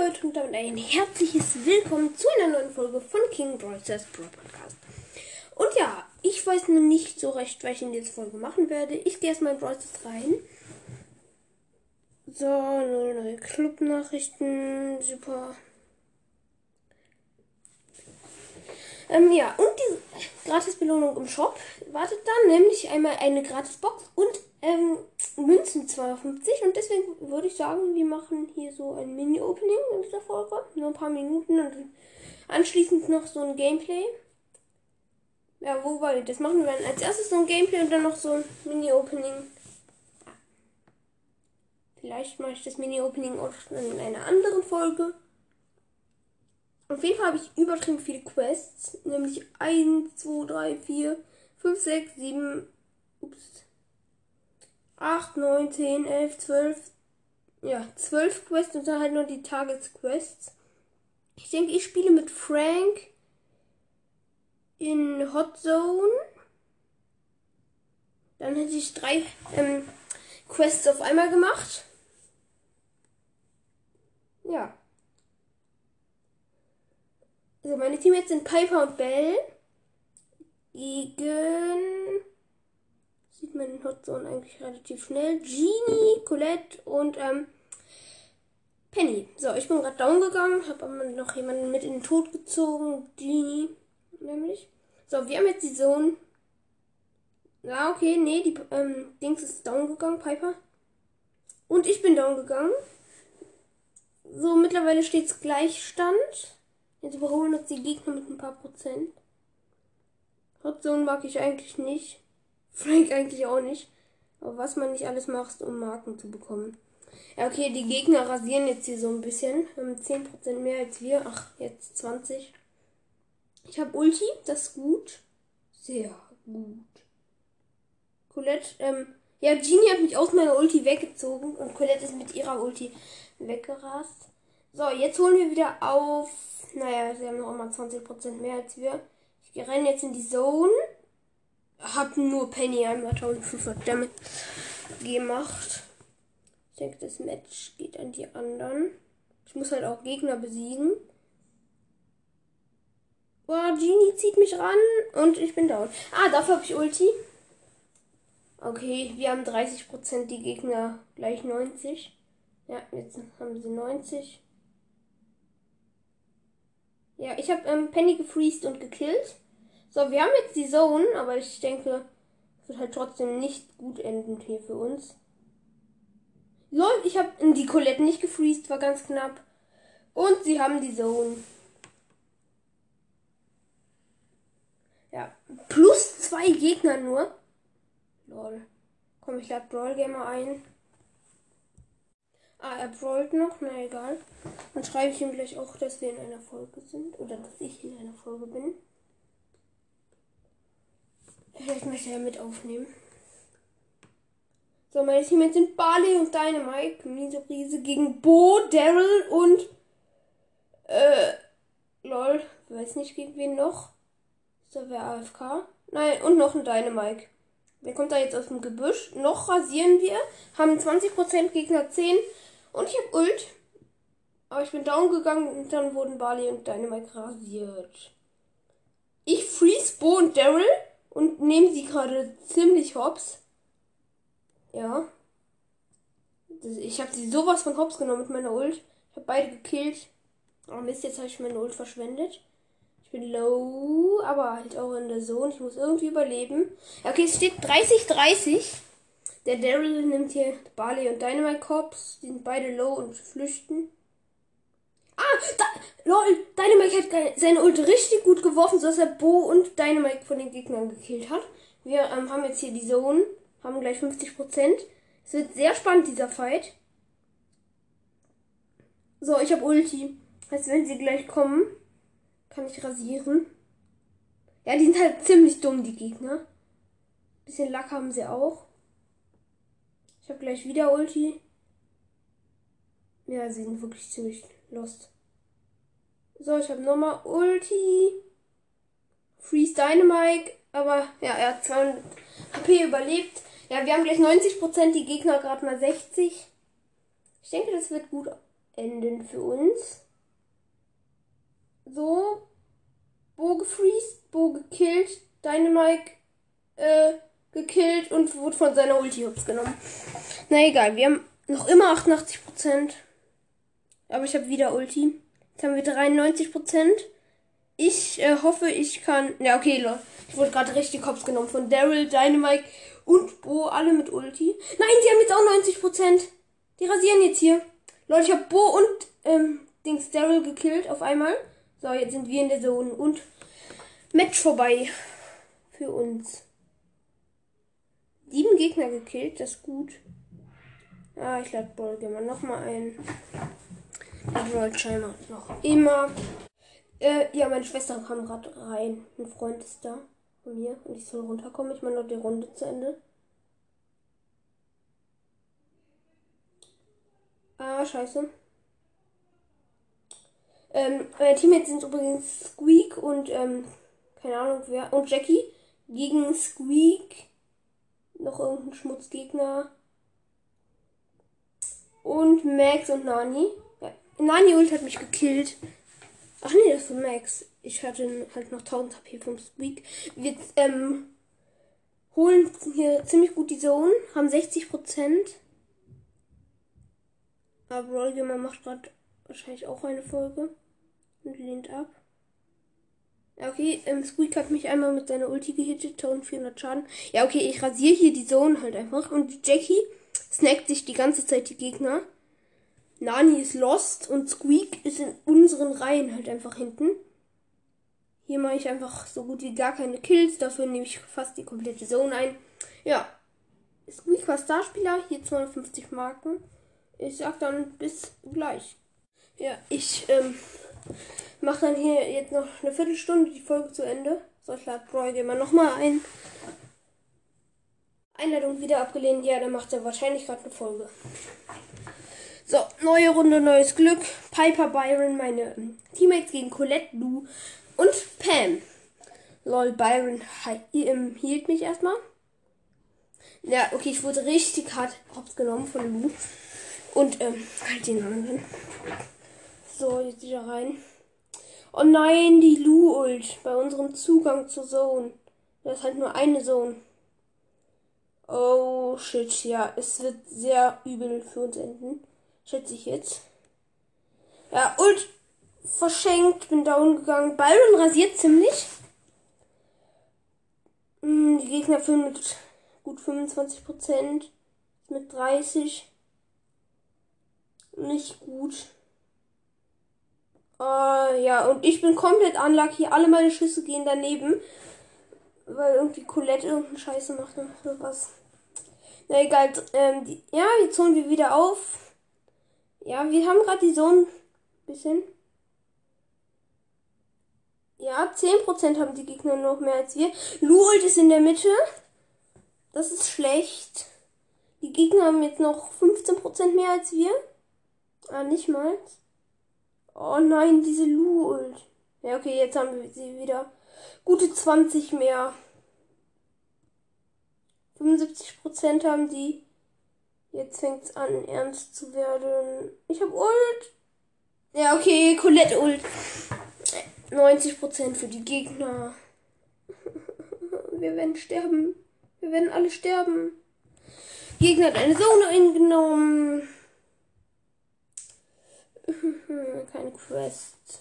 Leute und damit ein herzliches Willkommen zu einer neuen Folge von King Brawlers Pro Podcast. Und ja, ich weiß noch nicht so recht, was ich in dieser Folge machen werde. Ich gehe erstmal in Brawlers rein. So, neue Club-Nachrichten, super. Ähm, ja, und die Gratis-Belohnung im Shop wartet dann nämlich einmal eine Gratis-Box und ähm, Münzen 250 und deswegen würde ich sagen, wir machen hier so ein Mini-Opening in dieser Folge. Nur ein paar Minuten und anschließend noch so ein Gameplay. Ja, wobei, das machen wir dann als erstes so ein Gameplay und dann noch so ein Mini-Opening. Vielleicht mache ich das Mini-Opening auch in einer anderen Folge. Auf jeden Fall habe ich übertrieben viele Quests. Nämlich 1, 2, 3, 4, 5, 6, 7, ups, 8, 9, 10, 11, 12. Ja, 12 Quests und dann halt nur die Tagesquests. Ich denke, ich spiele mit Frank in Hot Zone. Dann hätte ich drei ähm, Quests auf einmal gemacht. Ja. Also meine Teammates sind Piper und Bell. Gegen sieht man in Hotzone eigentlich relativ schnell. Genie, Colette und ähm, Penny. So, ich bin gerade down gegangen, habe aber noch jemanden mit in den Tod gezogen. Genie, nämlich. So, wir haben jetzt die Zone. Ja, okay, nee, die ähm, Dings ist down gegangen, Piper. Und ich bin down gegangen. So, mittlerweile steht es Gleichstand. Jetzt überholen uns die Gegner mit ein paar Prozent. Hotzone mag ich eigentlich nicht. Frank eigentlich auch nicht. Aber was man nicht alles macht, um Marken zu bekommen. Ja, okay, die Gegner rasieren jetzt hier so ein bisschen. Haben 10% mehr als wir. Ach, jetzt 20. Ich habe Ulti, das ist gut. Sehr gut. Colette, ähm, ja, Genie hat mich aus meiner Ulti weggezogen und Colette ist mit ihrer Ulti weggerast. So, jetzt holen wir wieder auf. Naja, sie haben noch immer 20% mehr als wir. Ich renne jetzt in die Zone hab nur Penny einmal 1500 damit gemacht. Ich denke, das Match geht an die anderen. Ich muss halt auch Gegner besiegen. Boah, Genie zieht mich ran und ich bin down. Ah, dafür habe ich Ulti. Okay, wir haben 30%, die Gegner gleich 90. Ja, jetzt haben sie 90. Ja, ich habe ähm, Penny gefreezed und gekillt. So, wir haben jetzt die Zone, aber ich denke, es wird halt trotzdem nicht gut enden hier für uns. Lol, ich habe die Colette nicht gefreezed, war ganz knapp. Und sie haben die Zone. Ja, plus zwei Gegner nur. Lol. Komm, ich lade Brawl Gamer ein. Ah, er brawlt noch, na egal. Dann schreibe ich ihm gleich auch, dass wir in einer Folge sind. Oder dass ich in einer Folge bin. Vielleicht möchte er mit aufnehmen. So, meine Teammates sind Barley und Dynamite. Miese Brise gegen Bo, Daryl und äh, lol, weiß nicht gegen wen noch. Ist da wer AFK? Nein, und noch ein Dynamite. Wer kommt da jetzt aus dem Gebüsch? Noch rasieren wir. Haben 20% Gegner 10. Und ich hab Ult. Aber ich bin down gegangen und dann wurden Barley und Dynamite rasiert. Ich freeze Bo und Daryl und nehme sie gerade ziemlich hops. Ja. Ich habe sie sowas von hops genommen mit meiner Ult. Ich habe beide gekillt. Oh Mist, jetzt habe ich meine Ult verschwendet. Ich bin low, aber halt auch in der Zone. Ich muss irgendwie überleben. Okay, es steht 30-30. Der Daryl nimmt hier Barley und Dynamite Cops. Die sind beide low und flüchten. Ah, da, lol, Dynamite hat seine Ult richtig gut geworfen, sodass er Bo und Dynamite von den Gegnern gekillt hat. Wir ähm, haben jetzt hier die Zone, haben gleich 50%. Es wird sehr spannend, dieser Fight. So, ich habe Ulti. Heißt, wenn sie gleich kommen, kann ich rasieren. Ja, die sind halt ziemlich dumm, die Gegner. Bisschen Lack haben sie auch. Ich habe gleich wieder Ulti. Ja, sie sind wirklich ziemlich lost. So, ich habe nochmal Ulti. Freeze Dynamite. Aber ja, er hat 200 HP überlebt. Ja, wir haben gleich 90%, die Gegner gerade mal 60. Ich denke, das wird gut enden für uns. So. Bo gefreezed, Bo gekillt, Dynamite äh, gekillt und wurde von seiner Ulti hops genommen. Na egal, wir haben noch immer 88%. Aber ich habe wieder Ulti. Jetzt haben wir 93%. Ich äh, hoffe, ich kann. Ja, okay, Leute. Ich wurde gerade richtig Kopf genommen von Daryl, Dynamite und Bo, alle mit Ulti. Nein, sie haben jetzt auch 90%. Die rasieren jetzt hier. Leute, ich habe Bo und ähm, Dings Daryl gekillt auf einmal. So, jetzt sind wir in der Zone und Match vorbei für uns. Sieben Gegner gekillt, das ist gut. Ah, ich lade Ballgamer nochmal ein. Wollte scheinbar noch immer. Äh, ja, meine Schwester kam gerade rein. Ein Freund ist da von mir und ich soll runterkommen. Ich meine noch die Runde zu Ende. Ah, scheiße. Ähm, meine Teammates sind übrigens Squeak und, ähm, keine Ahnung wer, und Jackie gegen Squeak. Noch irgendein Schmutzgegner. Und Max und Nani. Ja, Nani Ult hat mich gekillt. Ach nee, das war Max. Ich hatte halt noch 1000 HP vom Squeak. Wir ähm, holen hier ziemlich gut die Zone, haben 60%. Aber Rollgamer macht gerade wahrscheinlich auch eine Folge und lehnt ab. Okay, ähm, Squeak hat mich einmal mit seiner Ulti gehittet, 1400 Schaden. Ja, okay, ich rasiere hier die Zone halt einfach. Und Jackie snackt sich die ganze Zeit die Gegner. Nani ist lost und Squeak ist in unseren Reihen halt einfach hinten. Hier mache ich einfach so gut wie gar keine Kills, dafür nehme ich fast die komplette Zone ein. Ja, Squeak war Starspieler, hier 250 Marken. Ich sag dann bis gleich. Ja, ich ähm, mache dann hier jetzt noch eine Viertelstunde die Folge zu Ende. So, ich lade Roy Gamer nochmal ein. Einladung wieder abgelehnt. Ja, dann macht er wahrscheinlich gerade eine Folge. So, neue Runde, neues Glück. Piper, Byron, meine ähm, Teammates gegen Colette, Lou und Pam. Lol, Byron ähm, hielt mich erstmal. Ja, okay, ich wurde richtig hart hops genommen von Lou. Und, ähm, halt den anderen. So, jetzt wieder rein. Oh nein, die Lu-Ult bei unserem Zugang zur Zone. Das ist halt nur eine Zone. Oh shit, ja, es wird sehr übel für uns enden. Schätze ich jetzt. Ja, Ult verschenkt, bin down gegangen. Byron rasiert ziemlich. Hm, die Gegner führen mit gut 25%. Mit 30. Nicht gut. Äh, ja, und ich bin komplett unlucky. Alle meine Schüsse gehen daneben. Weil irgendwie Colette irgendeine Scheiße macht oder was. Na egal. Ähm, die, ja, jetzt holen wir wieder auf. Ja, wir haben gerade die Zone. Bisschen. Ja, 10% haben die Gegner noch mehr als wir. Lult ist in der Mitte. Das ist schlecht. Die Gegner haben jetzt noch 15% mehr als wir. Ah, nicht mal. Oh nein, diese Lu-Ult. Ja, okay, jetzt haben wir sie wieder. Gute 20 mehr. 75% haben die. Jetzt fängt es an, ernst zu werden. Ich hab Ult. Ja, okay, Colette Ult. 90% für die Gegner. Wir werden sterben. Wir werden alle sterben. Gegner hat eine Zone eingenommen. Keine Quest.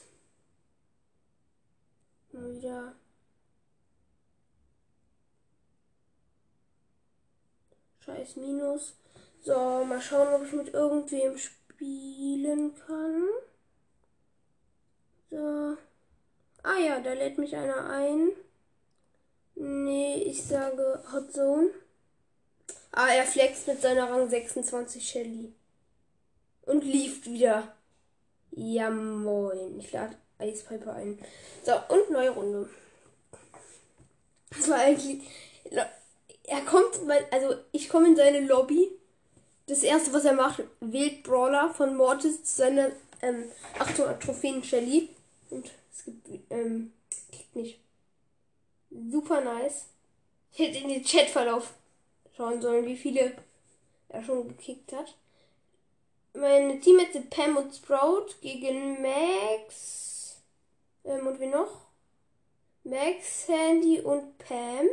Wieder. Scheiß Minus. So, mal schauen, ob ich mit irgendwem spielen kann. So. Ah ja, da lädt mich einer ein. Nee, ich sage Hot Zone. Ah, er flext mit seiner Rang 26 Shelly. Und lief wieder. Ja, moin. Ich lade Eispiper ein. So, und neue Runde. Das war eigentlich. Er kommt, also ich komme in seine Lobby. Das erste, was er macht, wählt Brawler von Mortis zu seiner ähm, 800 Trophäen Shelly. Und es gibt, ähm, kickt nicht. Super nice. Ich hätte in den Chatverlauf schauen sollen, wie viele er schon gekickt hat. Meine Teammates sind Pam und Sprout gegen Max. Ähm, und wie noch? Max, Sandy und Pam.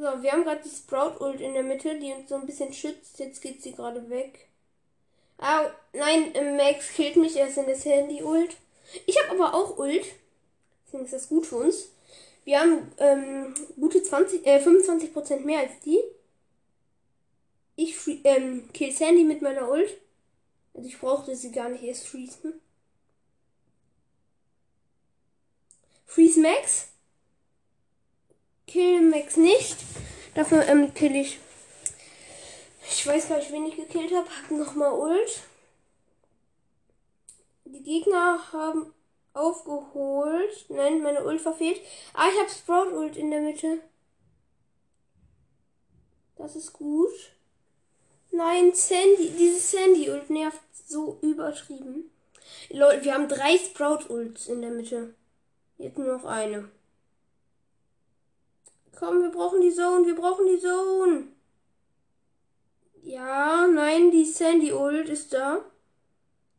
So, wir haben gerade die Sprout-Ult in der Mitte, die uns so ein bisschen schützt. Jetzt geht sie gerade weg. Ah, nein, äh, Max killt mich erst in der Sandy-Ult. Ich habe aber auch Ult. Deswegen ist das gut für uns. Wir haben ähm, gute 20, äh, 25% mehr als die. Ich ähm, kill Sandy mit meiner Ult. Also ich brauchte sie gar nicht erst freezen. Freeze Max. Kill Max nicht. Dafür ähm, kill ich. Ich weiß gar nicht, wen ich gekillt habe. Hab nochmal Ult. Die Gegner haben aufgeholt. Nein, meine Ult verfehlt. Ah, ich habe Sprout Ult in der Mitte. Das ist gut. Nein, Sandy, diese Sandy Ult nervt so übertrieben. Leute, wir haben drei Sprout Ults in der Mitte. Jetzt nur noch eine. Komm, wir brauchen die Zone, wir brauchen die Zone. Ja, nein, die Sandy Ult ist da.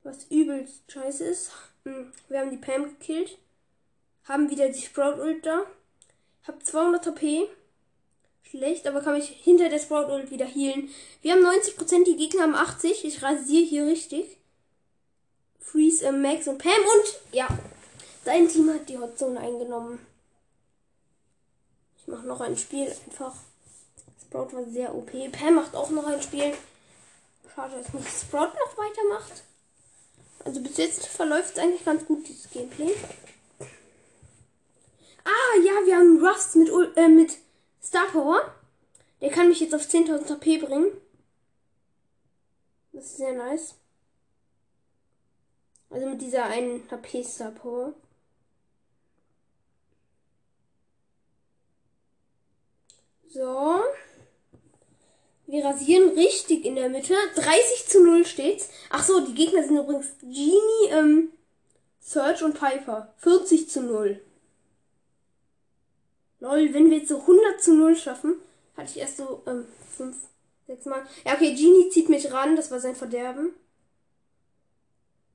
Was übelst scheiße ist. Hm, wir haben die Pam gekillt. Haben wieder die Sprout Ult da. Hab 200 HP. Schlecht, aber kann mich hinter der Sprout Ult wieder healen. Wir haben 90%, die Gegner haben 80. Ich rasiere hier richtig. Freeze, äh, Max und Pam und ja, dein Team hat die Hotzone eingenommen. Ich mache noch ein Spiel einfach. Sprout war sehr OP. Pam macht auch noch ein Spiel. Schade, dass nicht Sprout noch weitermacht. Also bis jetzt verläuft es eigentlich ganz gut, dieses Gameplay. Ah, ja, wir haben Rust mit, äh, mit Star Power. Der kann mich jetzt auf 10.000 HP bringen. Das ist sehr nice. Also mit dieser einen HP Star Power. So. Wir rasieren richtig in der Mitte. 30 zu 0 steht's. Ach so, die Gegner sind übrigens Genie, ähm, Search und Piper. 40 zu 0. Lol, wenn wir jetzt so 100 zu 0 schaffen, hatte ich erst so, ähm, 5, 6 Mal. Ja, okay, Genie zieht mich ran, das war sein Verderben.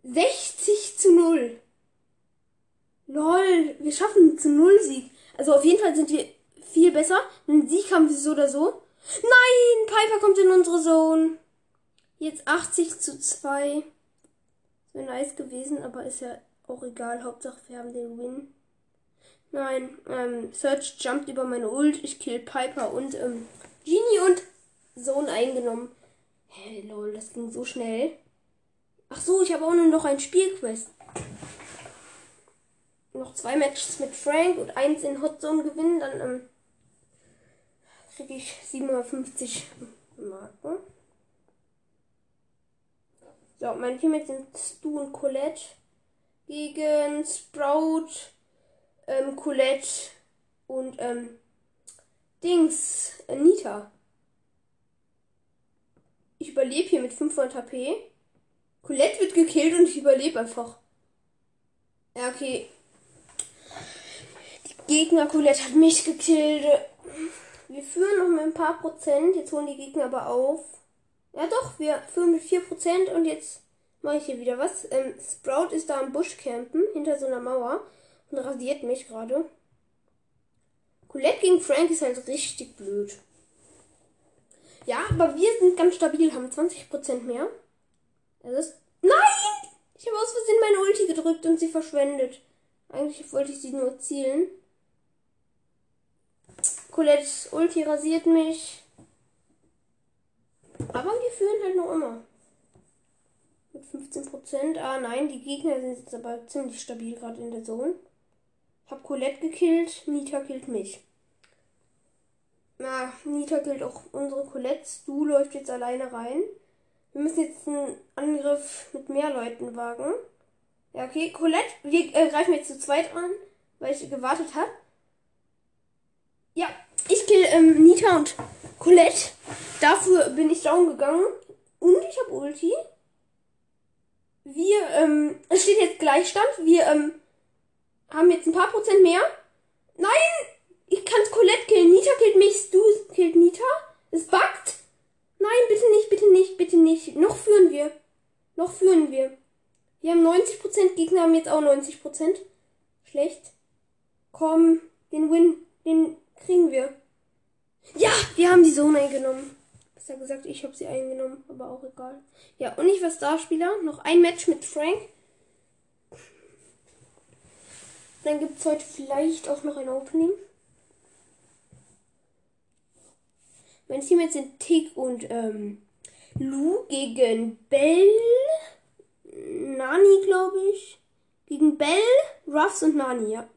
60 zu 0. Lol, wir schaffen zu 0 Sieg. Also auf jeden Fall sind wir viel besser. Einen Sieg haben wir so oder so. Nein, Piper kommt in unsere Zone. Jetzt 80 zu 2. Wäre nice gewesen, aber ist ja auch egal. Hauptsache wir haben den Win. Nein, ähm, Search jumpt über meine Ult. Ich kill Piper und ähm, Genie und Zone eingenommen. Hey, lol, das ging so schnell. Ach so, ich habe auch nur noch ein Spielquest. Noch zwei Matches mit Frank und eins in Hot Zone gewinnen, dann ähm, kriege ich 750 Marken. So, meine Teammates sind Stu und Colette gegen Sprout, ähm, Colette und ähm, Dings, Anita. Ich überlebe hier mit 500 HP. Colette wird gekillt und ich überlebe einfach. Ja, okay. Die Gegner Colette hat mich gekillt. Wir führen noch mit ein paar Prozent. Jetzt holen die Gegner aber auf. Ja doch, wir führen mit 4 Prozent und jetzt mache ich hier wieder was. Ähm, Sprout ist da am Busch campen, hinter so einer Mauer und rasiert mich gerade. Colette gegen Frank ist halt richtig blöd. Ja, aber wir sind ganz stabil, haben 20% mehr. Das ist. Nein! Ich habe aus Versehen meine Ulti gedrückt und sie verschwendet. Eigentlich wollte ich sie nur zielen. Colettes Ulti rasiert mich. Aber wir führen halt noch immer. Mit 15%. Ah nein, die Gegner sind jetzt aber ziemlich stabil gerade in der Zone. Hab Colette gekillt, Nita killt mich. Na, Nita killt auch unsere Colette. Du läuft jetzt alleine rein. Wir müssen jetzt einen Angriff mit mehr Leuten wagen. Ja, okay. Colette, wir äh, greifen jetzt zu zweit an, weil ich gewartet habe. Ja, ich kill ähm, Nita und Colette. Dafür bin ich down gegangen. Und ich habe Ulti. Wir, ähm, es steht jetzt Gleichstand. Wir, ähm, haben jetzt ein paar Prozent mehr. Nein! Ich kann Colette killen. Nita killt mich. Du killt Nita. Es buggt. Nein! Bitte nicht, bitte nicht, bitte nicht. Noch führen wir. Noch führen wir. Wir haben 90%, Gegner haben jetzt auch 90%. Schlecht. Komm, den Win, den kriegen wir. Ja, wir haben die Zone eingenommen. Besser gesagt, ich habe sie eingenommen, aber auch egal. Ja, und ich war Starspieler. Noch ein Match mit Frank. Dann gibt es heute vielleicht auch noch ein Opening. Mein Team jetzt sind Tick und ähm, Lu gegen Bell. Nani, glaube ich. Gegen Bell, Ruffs und Nani, ja.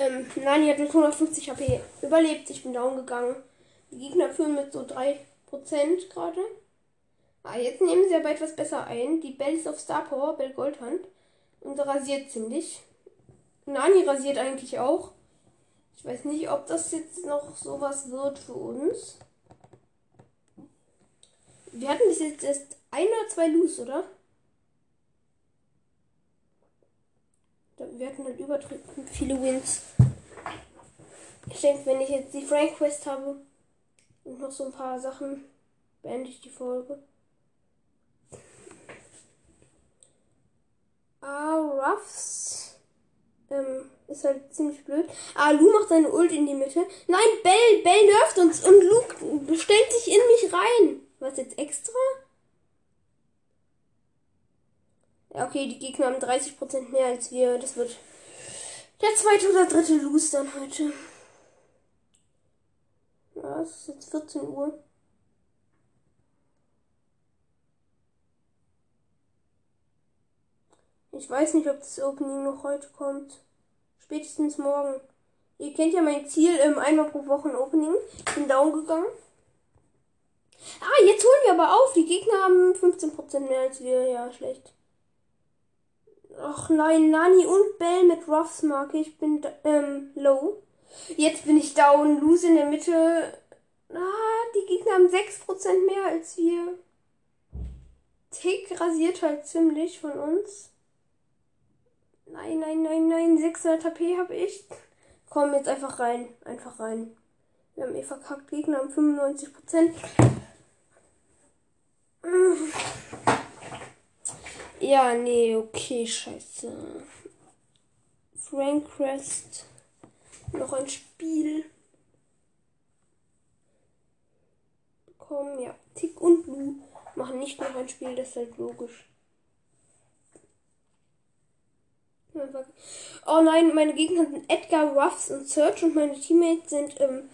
Ähm, Nani hat mit 150 HP überlebt. Ich bin down gegangen. Die Gegner führen mit so 3% gerade. Ah, jetzt nehmen sie aber etwas besser ein. Die Bell ist auf Star Power, Bell Goldhand. Und rasiert ziemlich. Nani rasiert eigentlich auch. Ich weiß nicht, ob das jetzt noch sowas wird für uns. Wir hatten bis jetzt erst ein oder zwei Loose, oder? Wir hatten halt übertrieben viele Wins. Ich denke, wenn ich jetzt die Frank Quest habe und noch so ein paar Sachen, beende ich die Folge. Ah, Ruffs. Ähm, ist halt ziemlich blöd. Ah, Lu macht seine Ult in die Mitte. Nein, Bell, Bell nervt uns und Luke stellt sich in mich rein. Was jetzt extra? Ja, okay, die Gegner haben 30% mehr als wir. Das wird der zweite oder dritte Lose dann heute. Ja, es ist jetzt 14 Uhr. Ich weiß nicht, ob das Opening noch heute kommt. Spätestens morgen. Ihr kennt ja mein Ziel, ähm, einmal pro Woche ein Opening. Ich bin down gegangen. Ah, jetzt holen wir aber auf. Die Gegner haben 15% mehr als wir. Ja, schlecht. Ach nein, Nani und Bell mit Ruffs Marke. Ich bin ähm, low. Jetzt bin ich down. Lose in der Mitte. Ah, die Gegner haben 6% mehr als wir. Tick rasiert halt ziemlich von uns. Nein, nein, nein, nein. 600 HP habe ich. Komm jetzt einfach rein. Einfach rein. Wir haben eh verkackt. Gegner haben 95%. Ja, nee, okay, scheiße. Frank Crest. Noch ein Spiel. Komm, ja. Tick und Blue machen nicht noch ein Spiel, das ist halt logisch. Oh nein, meine Gegner sind Edgar, Ruffs und Search und meine Teammates sind ähm,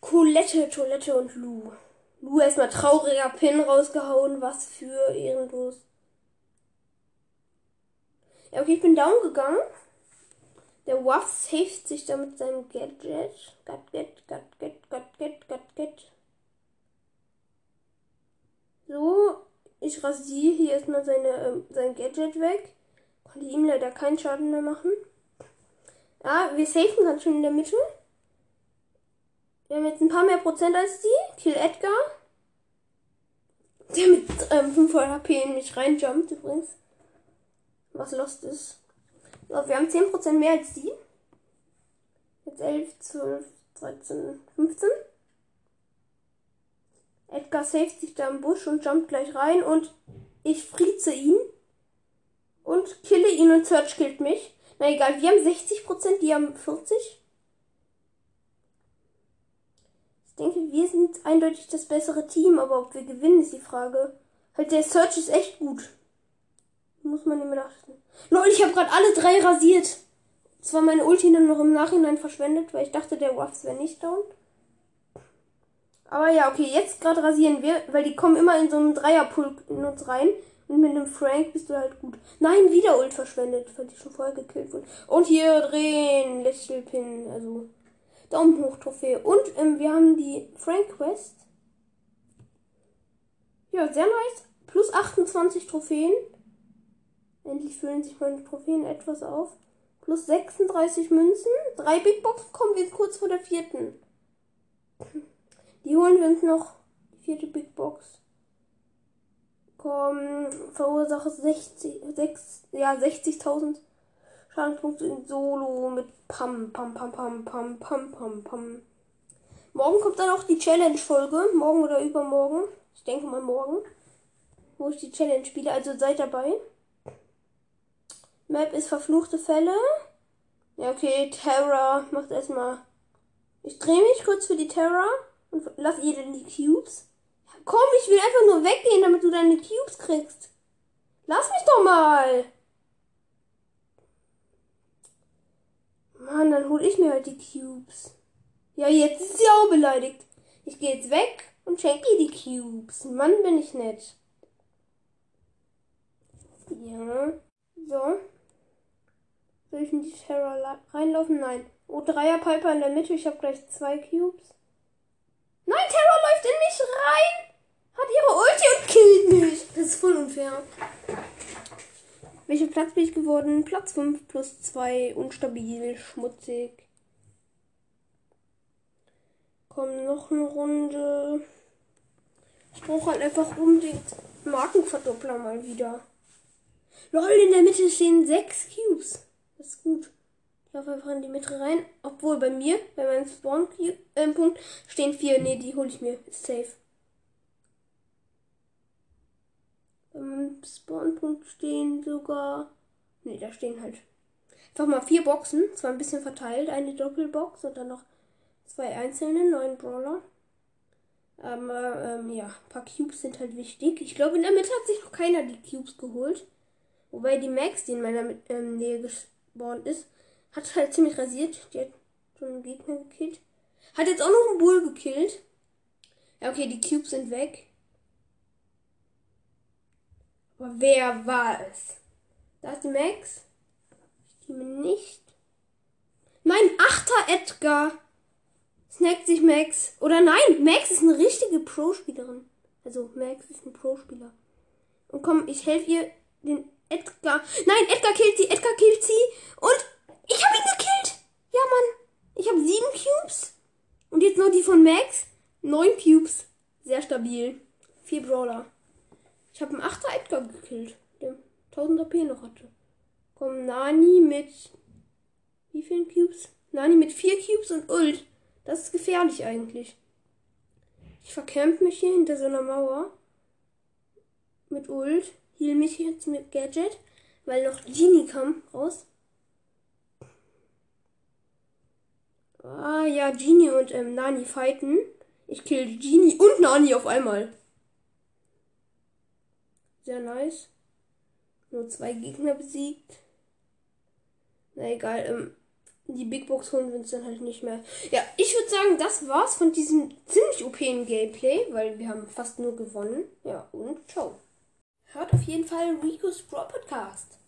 Colette, Toilette und Lou. Lou erstmal trauriger Pin rausgehauen, was für ehrenlos. Ja, okay, ich bin down gegangen. Der Waff saved sich da mit seinem Gadget. Gadget, Gadget, Gadget, Gadget. So, ich rasiere hier erstmal seine, ähm, sein Gadget weg. Konnte ihm leider keinen Schaden mehr machen. Ja, wir safen ganz schön in der Mitte. Wir haben jetzt ein paar mehr Prozent als die. Kill Edgar. Der mit ähm, 500 HP in mich reinjumpt übrigens was lost ist. So, wir haben 10% mehr als die. Jetzt 11, 12, 13, 15. Edgar saved sich da im Busch und jumpt gleich rein und ich frieze ihn und kille ihn und Search killt mich. Na egal, wir haben 60%, die haben 40%. Ich denke, wir sind eindeutig das bessere Team, aber ob wir gewinnen, ist die Frage. Halt, der Search ist echt gut. Muss man immer achten. Lol, ich habe gerade alle drei rasiert. Zwar meine Ulti dann noch im Nachhinein verschwendet, weil ich dachte, der Waffs wäre nicht down. Aber ja, okay, jetzt gerade rasieren wir, weil die kommen immer in so einen Dreierpulk in uns rein. Und mit einem Frank bist du halt gut. Nein, wieder Ult verschwendet, weil die schon vorher gekillt wurden. Und hier drehen, Little Pin, also Daumen hoch Trophäe. Und ähm, wir haben die Frank Quest. Ja, sehr nice. Plus 28 Trophäen. Endlich füllen sich meine Trophäen etwas auf. Plus 36 Münzen. Drei Big Boxen kommen wir kurz vor der vierten. Die holen wir uns noch. Die vierte Big Box. Komm, verursache 60, 6, ja, 60.000 Schadenspunkte in Solo mit Pam, Pam, Pam, Pam, Pam, Pam, Pam, Pam. Morgen kommt dann auch die Challenge-Folge. Morgen oder übermorgen. Ich denke mal morgen. Wo ich die Challenge spiele. Also seid dabei. Map ist verfluchte Fälle. Ja, okay, Terra macht erstmal. Ich drehe mich kurz für die Terra und lass ihr denn die Cubes. Komm, ich will einfach nur weggehen, damit du deine Cubes kriegst. Lass mich doch mal. Mann, dann hol ich mir halt die Cubes. Ja, jetzt ist sie auch beleidigt. Ich gehe jetzt weg und schenke ihr die Cubes. Mann, bin ich nett. Ja. So. Soll ich in die Terror reinlaufen? Nein. Oh, Dreier Piper in der Mitte. Ich habe gleich zwei Cubes. Nein, Terror läuft in mich rein. Hat ihre Ulti und killt mich. Das ist voll unfair. Welchen Platz bin ich geworden? Platz 5 plus 2. Unstabil, schmutzig. Komm, noch eine Runde. Ich brauche halt einfach unbedingt Markenverdoppler mal wieder. Lol, in der Mitte stehen 6 Cubes. Ist gut. Ich laufe einfach in die Mitte rein. Obwohl bei mir, bei meinem Spawn-Punkt, äh, stehen 4. Ne, die hole ich mir. Ist safe. Beim Spawnpunkt stehen sogar. Ne, da stehen halt einfach mal vier Boxen. Zwar ein bisschen verteilt. Eine Doppelbox und dann noch zwei einzelne, neun Brawler. Aber ähm, ja, ein paar Cubes sind halt wichtig. Ich glaube, in der Mitte hat sich noch keiner die Cubes geholt. Wobei die Max, die in meiner ähm, Nähe gespawnt ist, hat halt ziemlich rasiert. Die hat schon einen Gegner gekillt. Hat jetzt auch noch einen Bull gekillt. Ja, okay, die Cubes sind weg. Aber wer war es? Da ist die Max. Ich stimme nicht. Mein achter Edgar. Snackt sich Max. Oder nein, Max ist eine richtige Pro-Spielerin. Also Max ist ein Pro-Spieler. Und komm, ich helfe ihr den Edgar. Nein, Edgar killt sie, Edgar killt sie. Und ich habe ihn gekillt. Ja, Mann. Ich habe sieben Cubes. Und jetzt noch die von Max. Neun Cubes. Sehr stabil. Vier Brawler. Ich habe einen 8er Edgar gekillt, der 1000 AP noch hatte. Komm, Nani mit. Wie vielen Cubes? Nani mit 4 Cubes und Ult. Das ist gefährlich eigentlich. Ich verkämpf mich hier hinter so einer Mauer. Mit Ult. Heal mich jetzt mit Gadget. Weil noch Genie kam raus. Ah ja, Genie und ähm, Nani fighten. Ich kill Genie und Nani auf einmal. Sehr nice. Nur zwei Gegner besiegt. Na egal, ähm, die Big Box holen wir uns dann halt nicht mehr. Ja, ich würde sagen, das war's von diesem ziemlich OPen Gameplay, weil wir haben fast nur gewonnen. Ja, und ciao. Hört auf jeden Fall Rico's Brawl Podcast.